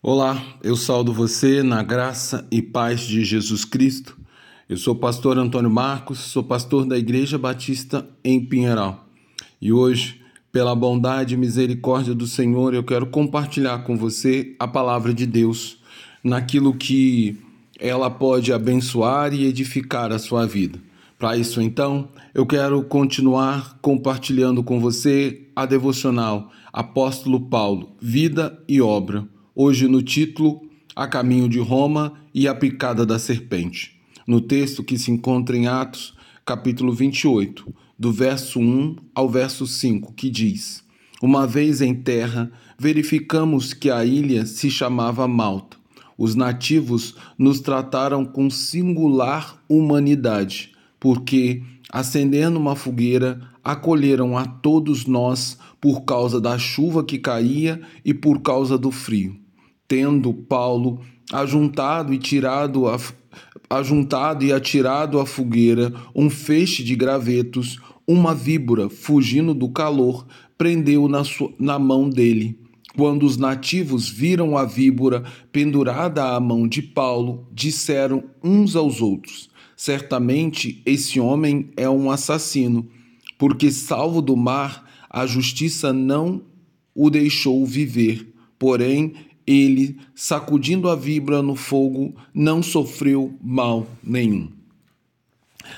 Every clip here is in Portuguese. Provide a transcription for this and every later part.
Olá, eu saldo você na graça e paz de Jesus Cristo. Eu sou o pastor Antônio Marcos, sou pastor da Igreja Batista em Pinheiral. E hoje, pela bondade e misericórdia do Senhor, eu quero compartilhar com você a palavra de Deus naquilo que ela pode abençoar e edificar a sua vida. Para isso, então, eu quero continuar compartilhando com você a devocional Apóstolo Paulo, Vida e Obra hoje no título A Caminho de Roma e a Picada da Serpente, no texto que se encontra em Atos, capítulo 28, do verso 1 ao verso 5, que diz: Uma vez em terra, verificamos que a ilha se chamava Malta. Os nativos nos trataram com singular humanidade, porque, acendendo uma fogueira, acolheram a todos nós por causa da chuva que caía e por causa do frio tendo Paulo ajuntado e tirado a, ajuntado e atirado à fogueira um feixe de gravetos, uma víbora, fugindo do calor, prendeu na, sua, na mão dele. Quando os nativos viram a víbora pendurada à mão de Paulo, disseram uns aos outros: Certamente esse homem é um assassino, porque, salvo do mar, a justiça não o deixou viver. Porém, ele, sacudindo a vibra no fogo, não sofreu mal nenhum.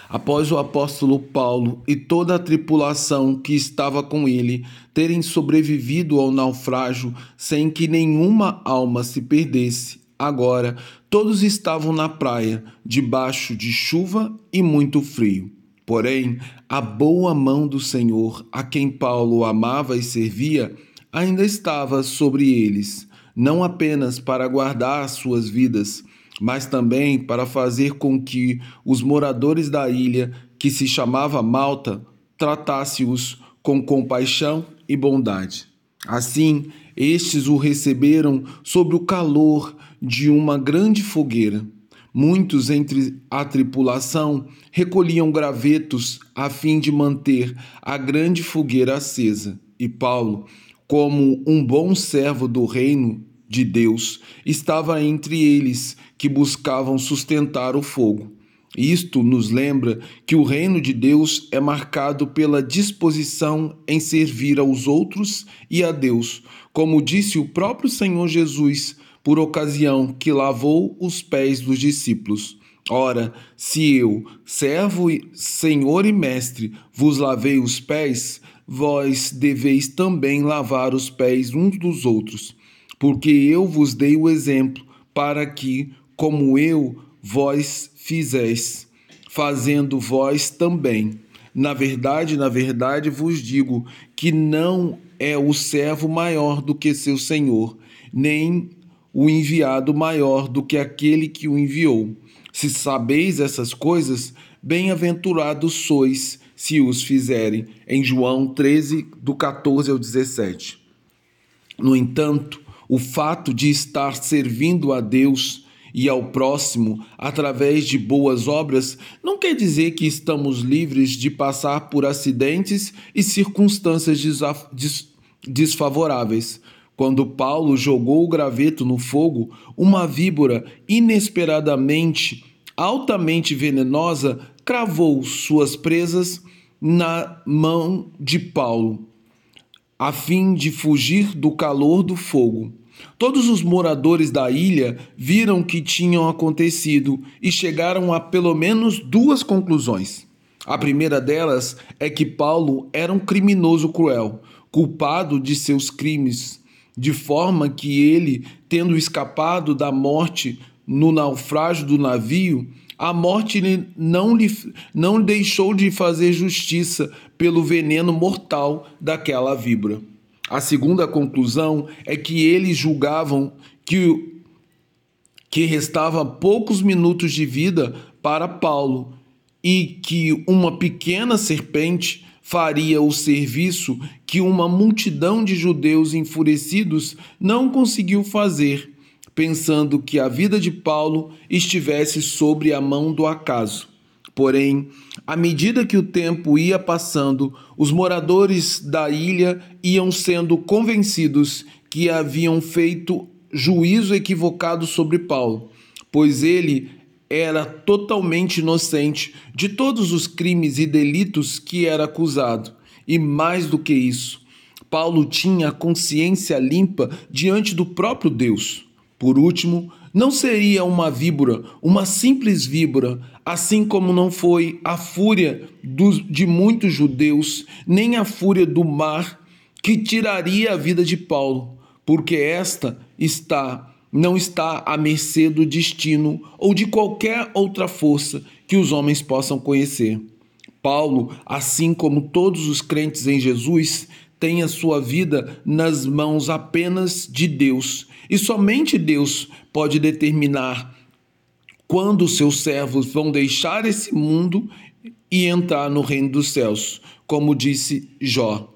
Após o apóstolo Paulo e toda a tripulação que estava com ele terem sobrevivido ao naufrágio sem que nenhuma alma se perdesse, agora todos estavam na praia, debaixo de chuva e muito frio. Porém, a boa mão do Senhor, a quem Paulo amava e servia, ainda estava sobre eles não apenas para guardar suas vidas, mas também para fazer com que os moradores da ilha, que se chamava Malta, tratasse-os com compaixão e bondade. Assim, estes o receberam sob o calor de uma grande fogueira. Muitos entre a tripulação recolhiam gravetos a fim de manter a grande fogueira acesa. E Paulo, como um bom servo do reino de Deus, estava entre eles que buscavam sustentar o fogo. Isto nos lembra que o reino de Deus é marcado pela disposição em servir aos outros e a Deus, como disse o próprio Senhor Jesus, por ocasião que lavou os pés dos discípulos. Ora, se eu, servo, senhor e mestre, vos lavei os pés, vós deveis também lavar os pés uns dos outros, porque eu vos dei o exemplo, para que, como eu, vós fizeste, fazendo vós também. Na verdade, na verdade vos digo que não é o servo maior do que seu senhor, nem o enviado maior do que aquele que o enviou. Se sabeis essas coisas, bem-aventurados sois se os fizerem. Em João 13, do 14 ao 17. No entanto, o fato de estar servindo a Deus e ao próximo através de boas obras não quer dizer que estamos livres de passar por acidentes e circunstâncias desfavoráveis. Quando Paulo jogou o graveto no fogo, uma víbora inesperadamente, altamente venenosa, cravou suas presas na mão de Paulo, a fim de fugir do calor do fogo. Todos os moradores da ilha viram o que tinha acontecido e chegaram a pelo menos duas conclusões. A primeira delas é que Paulo era um criminoso cruel, culpado de seus crimes, de forma que ele, tendo escapado da morte no naufrágio do navio, a morte não lhe não deixou de fazer justiça pelo veneno mortal daquela víbora. A segunda conclusão é que eles julgavam que, que restava poucos minutos de vida para Paulo e que uma pequena serpente faria o serviço que uma multidão de judeus enfurecidos não conseguiu fazer pensando que a vida de Paulo estivesse sobre a mão do acaso. Porém, à medida que o tempo ia passando, os moradores da ilha iam sendo convencidos que haviam feito juízo equivocado sobre Paulo, pois ele era totalmente inocente de todos os crimes e delitos que era acusado. E mais do que isso, Paulo tinha consciência limpa diante do próprio Deus. Por último, não seria uma víbora, uma simples víbora, assim como não foi a fúria dos, de muitos judeus, nem a fúria do mar, que tiraria a vida de Paulo, porque esta está não está à mercê do destino ou de qualquer outra força que os homens possam conhecer. Paulo, assim como todos os crentes em Jesus, tem a sua vida nas mãos apenas de Deus, e somente Deus pode determinar quando seus servos vão deixar esse mundo e entrar no reino dos céus, como disse Jó.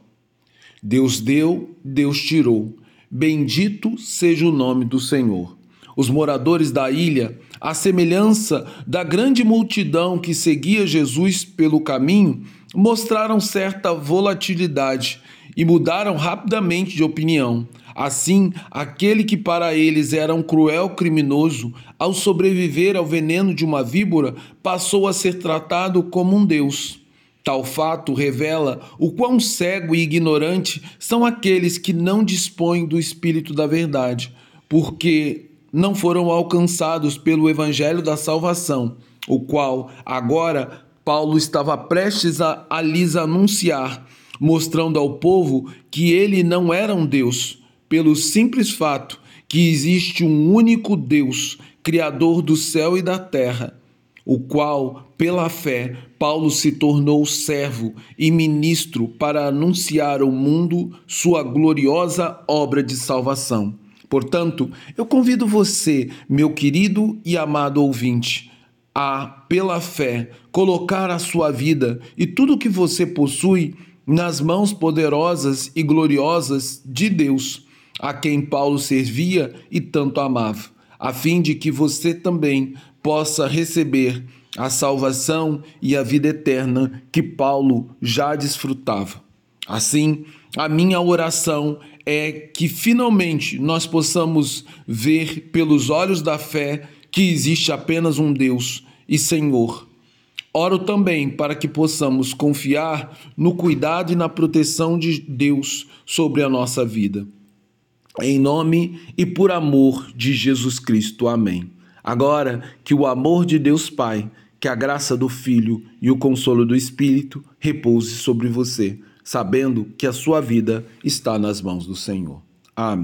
Deus deu, Deus tirou. Bendito seja o nome do Senhor. Os moradores da ilha, à semelhança da grande multidão que seguia Jesus pelo caminho, mostraram certa volatilidade e mudaram rapidamente de opinião. Assim, aquele que para eles era um cruel criminoso, ao sobreviver ao veneno de uma víbora, passou a ser tratado como um deus. Tal fato revela o quão cego e ignorante são aqueles que não dispõem do Espírito da Verdade, porque não foram alcançados pelo Evangelho da Salvação, o qual agora Paulo estava prestes a, a lhes anunciar, mostrando ao povo que ele não era um Deus, pelo simples fato que existe um único Deus, Criador do céu e da terra o qual, pela fé, Paulo se tornou servo e ministro para anunciar ao mundo sua gloriosa obra de salvação. Portanto, eu convido você, meu querido e amado ouvinte, a, pela fé, colocar a sua vida e tudo o que você possui nas mãos poderosas e gloriosas de Deus, a quem Paulo servia e tanto amava, a fim de que você também possa receber a salvação e a vida eterna que Paulo já desfrutava. Assim, a minha oração é que finalmente nós possamos ver pelos olhos da fé que existe apenas um Deus e Senhor. Oro também para que possamos confiar no cuidado e na proteção de Deus sobre a nossa vida. Em nome e por amor de Jesus Cristo. Amém. Agora que o amor de Deus Pai, que a graça do Filho e o consolo do Espírito repouse sobre você, sabendo que a sua vida está nas mãos do Senhor. Amém.